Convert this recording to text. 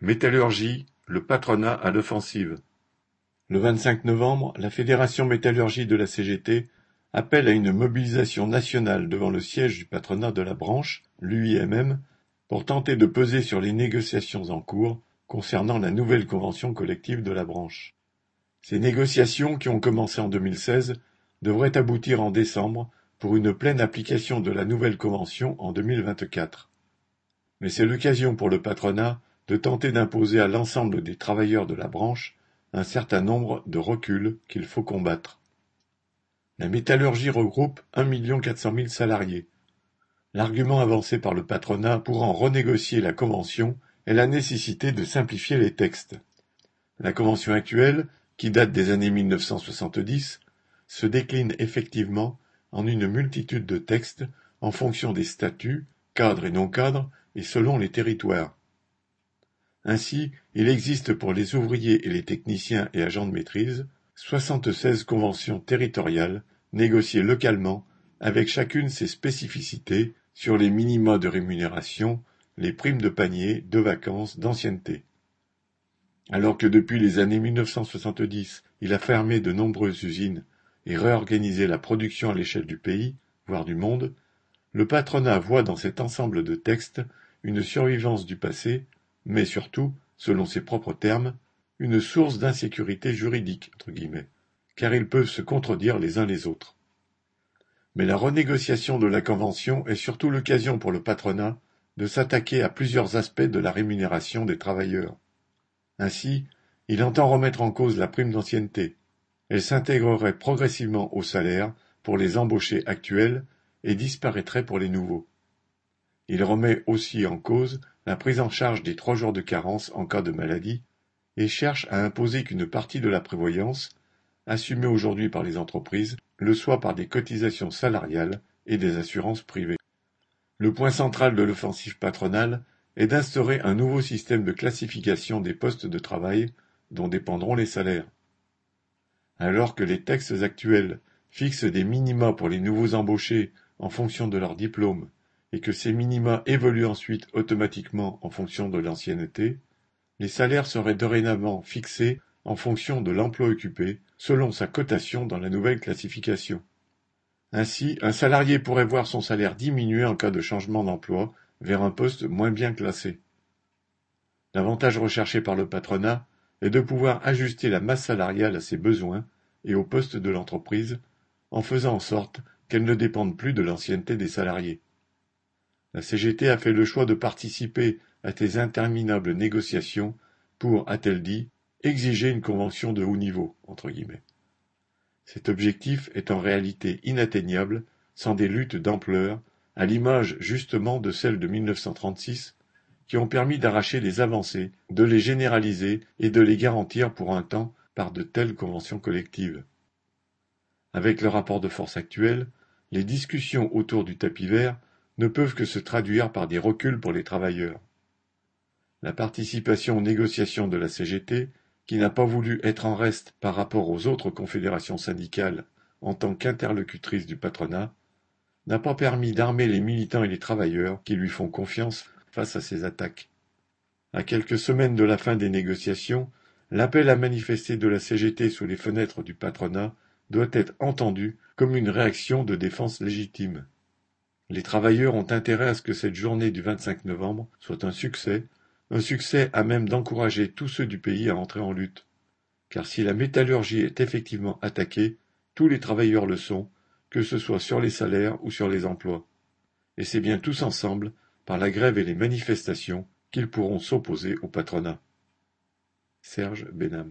Métallurgie, le patronat à l'offensive. Le vingt-cinq novembre, la Fédération Métallurgie de la CGT appelle à une mobilisation nationale devant le siège du patronat de la branche, l'UIMM, pour tenter de peser sur les négociations en cours concernant la nouvelle convention collective de la branche. Ces négociations, qui ont commencé en 2016, devraient aboutir en décembre pour une pleine application de la nouvelle convention en 2024. Mais c'est l'occasion pour le patronat de tenter d'imposer à l'ensemble des travailleurs de la branche un certain nombre de reculs qu'il faut combattre. La métallurgie regroupe 1 400 000 salariés. L'argument avancé par le patronat pour en renégocier la convention est la nécessité de simplifier les textes. La convention actuelle, qui date des années 1970, se décline effectivement en une multitude de textes en fonction des statuts, cadres et non cadres, et selon les territoires. Ainsi, il existe pour les ouvriers et les techniciens et agents de maîtrise soixante-seize conventions territoriales négociées localement avec chacune ses spécificités sur les minima de rémunération, les primes de panier, de vacances, d'ancienneté. Alors que depuis les années 1970, il a fermé de nombreuses usines et réorganisé la production à l'échelle du pays, voire du monde, le patronat voit dans cet ensemble de textes une survivance du passé mais surtout, selon ses propres termes, une source d'insécurité juridique, car ils peuvent se contredire les uns les autres. Mais la renégociation de la Convention est surtout l'occasion pour le patronat de s'attaquer à plusieurs aspects de la rémunération des travailleurs. Ainsi, il entend remettre en cause la prime d'ancienneté. Elle s'intégrerait progressivement au salaire pour les embauchés actuels et disparaîtrait pour les nouveaux. Il remet aussi en cause la prise en charge des trois jours de carence en cas de maladie et cherche à imposer qu'une partie de la prévoyance, assumée aujourd'hui par les entreprises, le soit par des cotisations salariales et des assurances privées. Le point central de l'offensive patronale est d'instaurer un nouveau système de classification des postes de travail dont dépendront les salaires. Alors que les textes actuels fixent des minima pour les nouveaux embauchés en fonction de leur diplôme et que ces minima évoluent ensuite automatiquement en fonction de l'ancienneté, les salaires seraient dorénavant fixés en fonction de l'emploi occupé, selon sa cotation dans la nouvelle classification. Ainsi, un salarié pourrait voir son salaire diminuer en cas de changement d'emploi vers un poste moins bien classé. L'avantage recherché par le patronat est de pouvoir ajuster la masse salariale à ses besoins et au poste de l'entreprise, en faisant en sorte qu'elle ne dépende plus de l'ancienneté des salariés. La CGT a fait le choix de participer à tes interminables négociations pour, a-t-elle dit, exiger une convention de haut niveau. Cet objectif est en réalité inatteignable sans des luttes d'ampleur, à l'image justement de celles de 1936, qui ont permis d'arracher des avancées, de les généraliser et de les garantir pour un temps par de telles conventions collectives. Avec le rapport de force actuel, les discussions autour du tapis vert ne peuvent que se traduire par des reculs pour les travailleurs. La participation aux négociations de la CGT, qui n'a pas voulu être en reste par rapport aux autres confédérations syndicales en tant qu'interlocutrice du patronat, n'a pas permis d'armer les militants et les travailleurs qui lui font confiance face à ces attaques. À quelques semaines de la fin des négociations, l'appel à manifester de la CGT sous les fenêtres du patronat doit être entendu comme une réaction de défense légitime. Les travailleurs ont intérêt à ce que cette journée du 25 novembre soit un succès, un succès à même d'encourager tous ceux du pays à entrer en lutte. Car si la métallurgie est effectivement attaquée, tous les travailleurs le sont, que ce soit sur les salaires ou sur les emplois. Et c'est bien tous ensemble, par la grève et les manifestations, qu'ils pourront s'opposer au patronat. Serge Benham